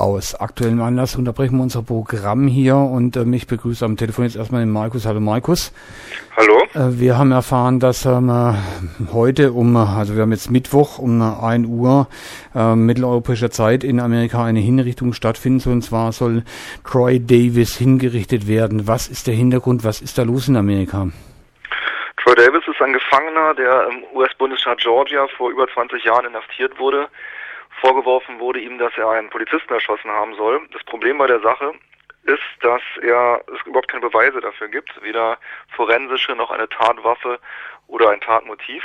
Aus aktuellem Anlass unterbrechen wir unser Programm hier und äh, mich begrüßt am Telefon jetzt erstmal den Markus. Hallo Markus. Hallo. Äh, wir haben erfahren, dass ähm, heute um, also wir haben jetzt Mittwoch um 1 Uhr äh, mitteleuropäischer Zeit in Amerika eine Hinrichtung stattfinden soll. Und zwar soll Troy Davis hingerichtet werden. Was ist der Hintergrund? Was ist da los in Amerika? Troy Davis ist ein Gefangener, der im US-Bundesstaat Georgia vor über 20 Jahren inhaftiert wurde Vorgeworfen wurde ihm, dass er einen Polizisten erschossen haben soll. Das Problem bei der Sache ist, dass er, es überhaupt keine Beweise dafür gibt, weder forensische noch eine Tatwaffe oder ein Tatmotiv.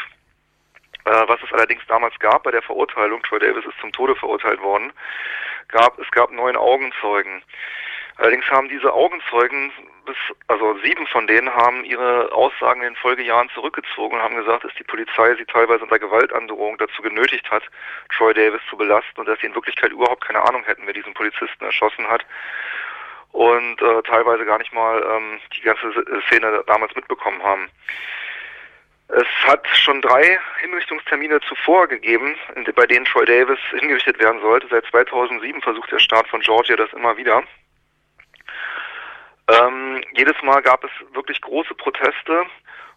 Äh, was es allerdings damals gab bei der Verurteilung, Troy Davis ist zum Tode verurteilt worden, gab, es gab neun Augenzeugen. Allerdings haben diese Augenzeugen, bis, also sieben von denen haben ihre Aussagen in den Folgejahren zurückgezogen und haben gesagt, dass die Polizei sie teilweise unter Gewaltandrohung dazu genötigt hat, Troy Davis zu belasten und dass sie in Wirklichkeit überhaupt keine Ahnung hätten, wer diesen Polizisten erschossen hat und äh, teilweise gar nicht mal ähm, die ganze Szene damals mitbekommen haben. Es hat schon drei Hinrichtungstermine zuvor gegeben, bei denen Troy Davis hingerichtet werden sollte. Seit 2007 versucht der Staat von Georgia das immer wieder. Ähm, jedes Mal gab es wirklich große Proteste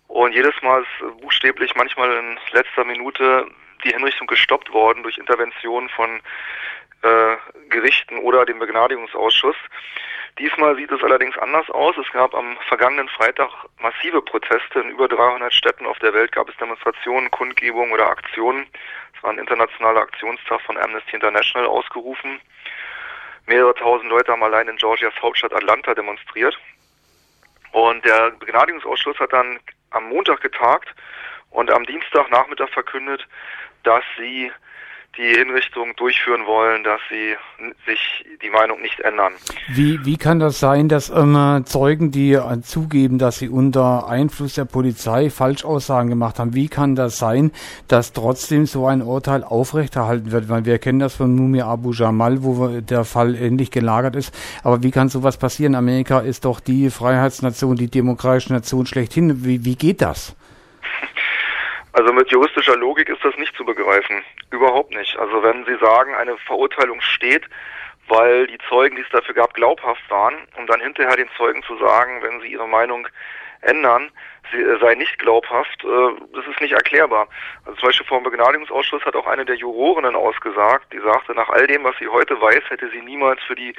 und jedes Mal ist buchstäblich manchmal in letzter Minute die Hinrichtung gestoppt worden durch Intervention von äh, Gerichten oder dem Begnadigungsausschuss. Diesmal sieht es allerdings anders aus. Es gab am vergangenen Freitag massive Proteste. In über 300 Städten auf der Welt gab es Demonstrationen, Kundgebungen oder Aktionen. Es war ein internationaler Aktionstag von Amnesty International ausgerufen. Mehrere tausend Leute haben allein in Georgias Hauptstadt Atlanta demonstriert. Und der Begnadigungsausschuss hat dann am Montag getagt und am Dienstagnachmittag verkündet, dass sie die Hinrichtung durchführen wollen, dass sie sich die Meinung nicht ändern. Wie, wie kann das sein, dass ähm, Zeugen, die äh, zugeben, dass sie unter Einfluss der Polizei Falschaussagen gemacht haben, wie kann das sein, dass trotzdem so ein Urteil aufrechterhalten wird? Weil wir kennen das von Mumia Abu Jamal, wo der Fall ähnlich gelagert ist. Aber wie kann sowas passieren? Amerika ist doch die Freiheitsnation, die demokratische Nation schlechthin. Wie, wie geht das? Also mit juristischer Logik ist das nicht zu begreifen. Überhaupt nicht. Also wenn Sie sagen, eine Verurteilung steht, weil die Zeugen, die es dafür gab, glaubhaft waren, um dann hinterher den Zeugen zu sagen, wenn sie ihre Meinung ändern, sie äh, sei nicht glaubhaft, äh, das ist nicht erklärbar. Also zum Beispiel vor dem Begnadigungsausschuss hat auch eine der Jurorinnen ausgesagt, die sagte, nach all dem, was sie heute weiß, hätte sie niemals für die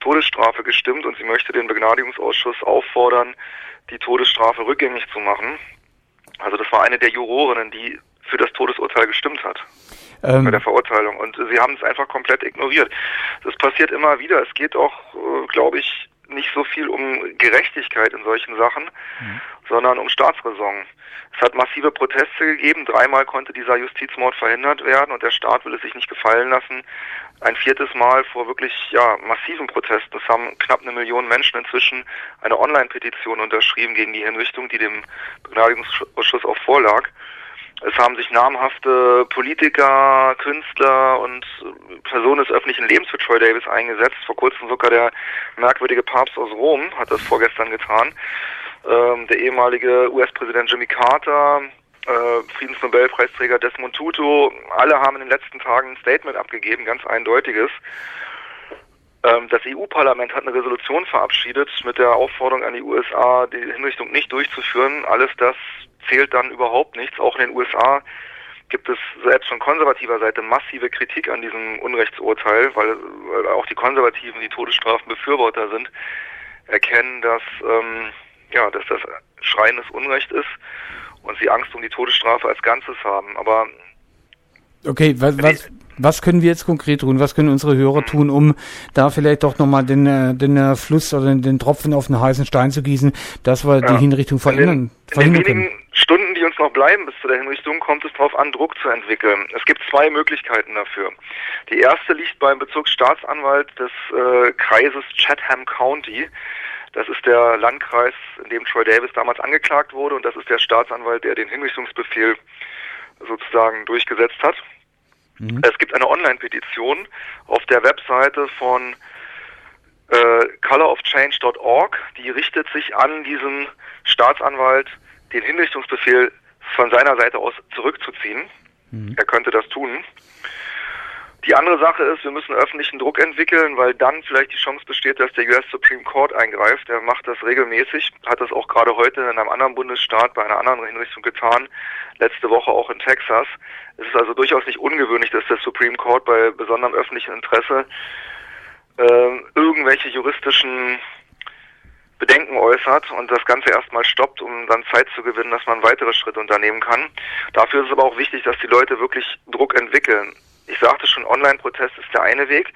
Todesstrafe gestimmt und sie möchte den Begnadigungsausschuss auffordern, die Todesstrafe rückgängig zu machen. Also das war eine der Jurorinnen, die für das Todesurteil gestimmt hat. Ähm. Bei der Verurteilung. Und sie haben es einfach komplett ignoriert. Das passiert immer wieder. Es geht auch, äh, glaube ich, nicht so viel um Gerechtigkeit in solchen Sachen, mhm. sondern um Staatsräson. Es hat massive Proteste gegeben. Dreimal konnte dieser Justizmord verhindert werden und der Staat will es sich nicht gefallen lassen. Ein viertes Mal vor wirklich ja, massiven Protesten. Es haben knapp eine Million Menschen inzwischen eine Online-Petition unterschrieben gegen die Hinrichtung, die dem Begnadigungsausschuss auch vorlag. Es haben sich namhafte Politiker, Künstler und Personen des öffentlichen Lebens für Troy Davis eingesetzt. Vor kurzem sogar der merkwürdige Papst aus Rom hat das vorgestern getan. Ähm, der ehemalige US-Präsident Jimmy Carter, äh, Friedensnobelpreisträger Desmond Tutu, alle haben in den letzten Tagen ein Statement abgegeben, ganz eindeutiges. Ähm, das EU-Parlament hat eine Resolution verabschiedet mit der Aufforderung an die USA, die Hinrichtung nicht durchzuführen. Alles das zählt dann überhaupt nichts. Auch in den USA gibt es selbst von konservativer Seite massive Kritik an diesem Unrechtsurteil, weil, weil auch die Konservativen, die Todesstrafenbefürworter sind, erkennen, dass ähm, ja, dass das schreiendes Unrecht ist und sie Angst um die Todesstrafe als Ganzes haben. Aber Okay, was, was, was können wir jetzt konkret tun? Was können unsere Hörer tun, um da vielleicht doch nochmal den, äh, den äh, Fluss oder den Tropfen auf den heißen Stein zu gießen, dass wir ja. die Hinrichtung verhindern, in den, in den wenigen Stunden, die uns noch bleiben bis zu der Hinrichtung, kommt es darauf an, Druck zu entwickeln. Es gibt zwei Möglichkeiten dafür. Die erste liegt beim Bezirksstaatsanwalt des äh, Kreises Chatham County. Das ist der Landkreis, in dem Troy Davis damals angeklagt wurde und das ist der Staatsanwalt, der den Hinrichtungsbefehl sozusagen durchgesetzt hat. Mhm. Es gibt eine Online-Petition auf der Webseite von äh, colorofchange.org, die richtet sich an diesen Staatsanwalt, den Hinrichtungsbefehl von seiner Seite aus zurückzuziehen. Mhm. Er könnte das tun. Die andere Sache ist, wir müssen öffentlichen Druck entwickeln, weil dann vielleicht die Chance besteht, dass der US Supreme Court eingreift. Der macht das regelmäßig, hat das auch gerade heute in einem anderen Bundesstaat bei einer anderen Hinrichtung getan, letzte Woche auch in Texas. Es ist also durchaus nicht ungewöhnlich, dass der Supreme Court bei besonderem öffentlichen Interesse äh, irgendwelche juristischen Bedenken äußert und das Ganze erstmal stoppt, um dann Zeit zu gewinnen, dass man weitere Schritte unternehmen kann. Dafür ist es aber auch wichtig, dass die Leute wirklich Druck entwickeln. Ich sagte schon, Online-Protest ist der eine Weg.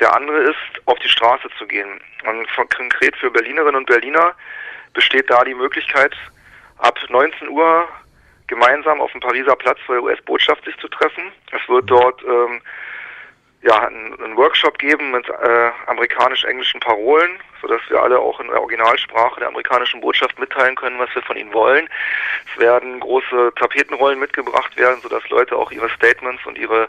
Der andere ist, auf die Straße zu gehen. Und konkret für Berlinerinnen und Berliner besteht da die Möglichkeit, ab 19 Uhr gemeinsam auf dem Pariser Platz vor der US-Botschaft sich zu treffen. Es wird dort ähm, ja, einen, Workshop geben mit äh, amerikanisch-englischen Parolen, sodass wir alle auch in der Originalsprache der amerikanischen Botschaft mitteilen können, was wir von ihnen wollen. Es werden große Tapetenrollen mitgebracht werden, sodass Leute auch ihre Statements und ihre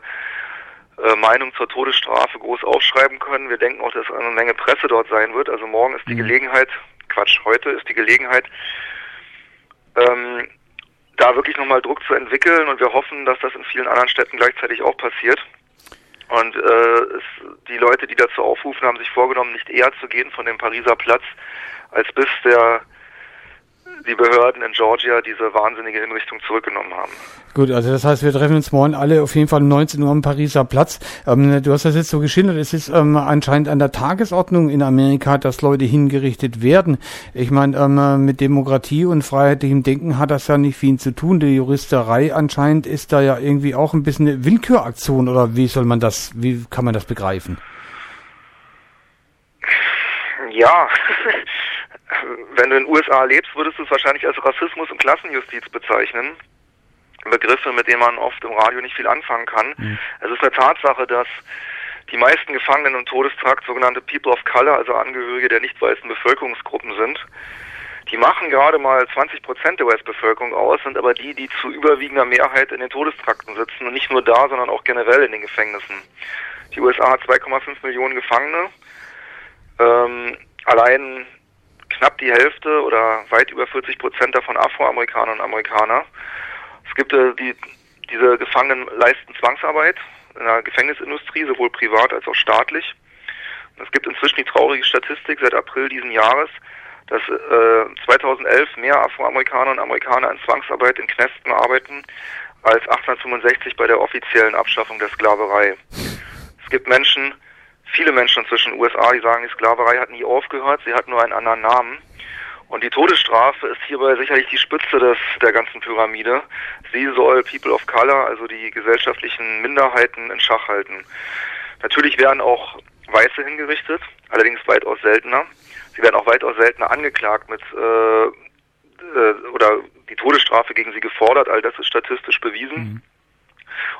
Meinung zur Todesstrafe groß aufschreiben können. Wir denken auch, dass eine Menge Presse dort sein wird. Also morgen ist die mhm. Gelegenheit, Quatsch, heute ist die Gelegenheit, ähm, da wirklich nochmal Druck zu entwickeln und wir hoffen, dass das in vielen anderen Städten gleichzeitig auch passiert. Und äh, es, die Leute, die dazu aufrufen, haben sich vorgenommen, nicht eher zu gehen von dem Pariser Platz, als bis der die Behörden in Georgia diese wahnsinnige Hinrichtung zurückgenommen haben. Gut, also das heißt, wir treffen uns morgen alle auf jeden Fall um 19 Uhr am Pariser Platz. Ähm, du hast das jetzt so geschildert, es ist ähm, anscheinend an der Tagesordnung in Amerika, dass Leute hingerichtet werden. Ich meine, ähm, mit Demokratie und freiheitlichem Denken hat das ja nicht viel zu tun. Die Juristerei anscheinend ist da ja irgendwie auch ein bisschen eine Willküraktion oder wie soll man das, wie kann man das begreifen? Ja, wenn du in den USA lebst, würdest du es wahrscheinlich als Rassismus und Klassenjustiz bezeichnen. Begriffe, mit denen man oft im Radio nicht viel anfangen kann. Mhm. Es ist eine Tatsache, dass die meisten Gefangenen im Todestrakt sogenannte People of Color, also Angehörige der nicht weißen Bevölkerungsgruppen sind. Die machen gerade mal 20 Prozent der US-Bevölkerung aus, sind aber die, die zu überwiegender Mehrheit in den Todestrakten sitzen und nicht nur da, sondern auch generell in den Gefängnissen. Die USA hat 2,5 Millionen Gefangene. Ähm, allein knapp die Hälfte oder weit über 40 Prozent davon Afroamerikaner und Amerikaner. Es gibt äh, die, diese Gefangenen leisten Zwangsarbeit in der Gefängnisindustrie, sowohl privat als auch staatlich. Es gibt inzwischen die traurige Statistik seit April diesen Jahres, dass äh, 2011 mehr Afroamerikaner und Amerikaner in Zwangsarbeit in Knästen arbeiten als 1865 bei der offiziellen Abschaffung der Sklaverei. Es gibt Menschen, viele Menschen zwischen den USA, die sagen, die Sklaverei hat nie aufgehört, sie hat nur einen anderen Namen. Und die Todesstrafe ist hierbei sicherlich die Spitze des, der ganzen Pyramide. Sie soll People of Color, also die gesellschaftlichen Minderheiten, in Schach halten. Natürlich werden auch Weiße hingerichtet, allerdings weitaus seltener. Sie werden auch weitaus seltener angeklagt mit äh, äh, oder die Todesstrafe gegen sie gefordert. All das ist statistisch bewiesen. Mhm.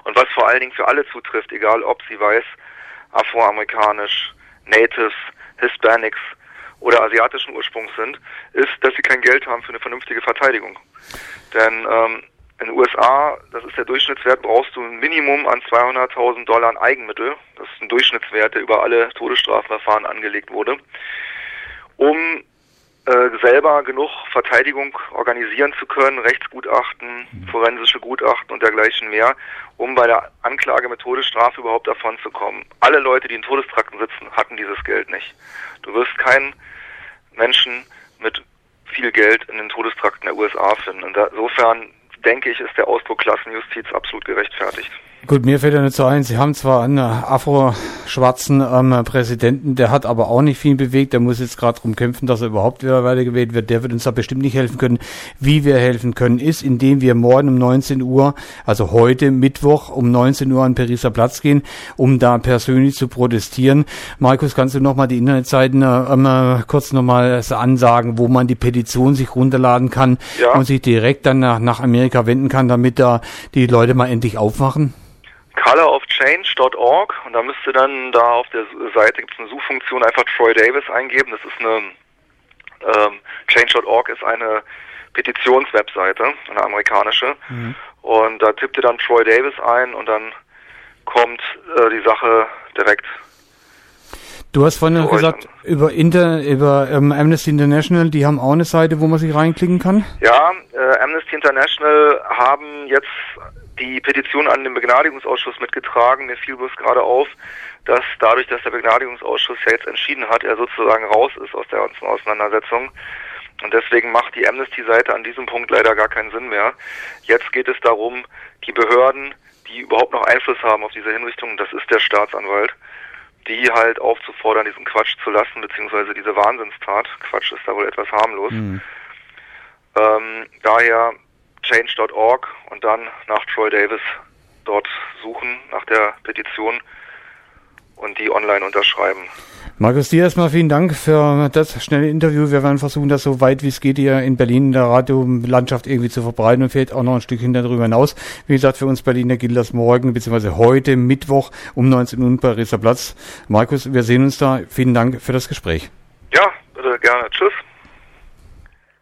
Und was vor allen Dingen für alle zutrifft, egal ob sie weiß afroamerikanisch, Natives, Hispanics oder asiatischen Ursprungs sind, ist, dass sie kein Geld haben für eine vernünftige Verteidigung. Denn ähm, in den USA, das ist der Durchschnittswert, brauchst du ein Minimum an 200.000 Dollar an Eigenmittel. Das ist ein Durchschnittswert, der über alle Todesstrafverfahren angelegt wurde, um äh, selber genug Verteidigung organisieren zu können, Rechtsgutachten, mhm. forensische Gutachten und dergleichen mehr, um bei der Anklage mit Todesstrafe überhaupt davon zu kommen. Alle Leute, die in Todestrakten sitzen, hatten dieses Geld nicht. Du wirst keinen Menschen mit viel Geld in den Todestrakten der USA finden. Insofern denke ich, ist der Ausdruck Klassenjustiz absolut gerechtfertigt. Gut, mir fällt ja nicht so ein, Sie haben zwar einen afro-schwarzen ähm, Präsidenten, der hat aber auch nicht viel bewegt, der muss jetzt gerade darum kämpfen, dass er überhaupt wieder weitergewählt wird, der wird uns da bestimmt nicht helfen können. Wie wir helfen können, ist, indem wir morgen um 19 Uhr, also heute Mittwoch um 19 Uhr an Pariser Platz gehen, um da persönlich zu protestieren. Markus, kannst du nochmal die Internetseiten ähm, kurz nochmal ansagen, wo man die Petition sich runterladen kann ja. und sich direkt dann nach, nach Amerika wenden kann, damit da die Leute mal endlich aufwachen? colorofchange.org und da müsste dann da auf der Seite gibt es eine Suchfunktion einfach Troy Davis eingeben. Das ist eine ähm, Change.org ist eine Petitionswebseite, eine amerikanische. Mhm. Und da tippt ihr dann Troy Davis ein und dann kommt äh, die Sache direkt. Du hast vorhin gesagt, über, Inter, über ähm, Amnesty International, die haben auch eine Seite, wo man sich reinklicken kann? Ja, äh, Amnesty International haben jetzt die Petition an den Begnadigungsausschuss mitgetragen. Mir fiel bloß gerade auf, dass dadurch, dass der Begnadigungsausschuss ja jetzt entschieden hat, er sozusagen raus ist aus der ganzen Auseinandersetzung. Und deswegen macht die Amnesty-Seite an diesem Punkt leider gar keinen Sinn mehr. Jetzt geht es darum, die Behörden, die überhaupt noch Einfluss haben auf diese Hinrichtung, das ist der Staatsanwalt, die halt aufzufordern, diesen Quatsch zu lassen, beziehungsweise diese Wahnsinnstat. Quatsch ist da wohl etwas harmlos. Mhm. Ähm, daher change.org und dann nach Troy Davis dort suchen, nach der Petition und die online unterschreiben. Markus, dir erstmal vielen Dank für das schnelle Interview. Wir werden versuchen, das so weit wie es geht hier in Berlin in der Radiolandschaft irgendwie zu verbreiten und vielleicht auch noch ein Stückchen darüber hinaus. Wie gesagt, für uns Berliner gilt das morgen bzw. heute Mittwoch um 19 Uhr Pariser Platz. Markus, wir sehen uns da. Vielen Dank für das Gespräch. Ja, bitte gerne. Tschüss.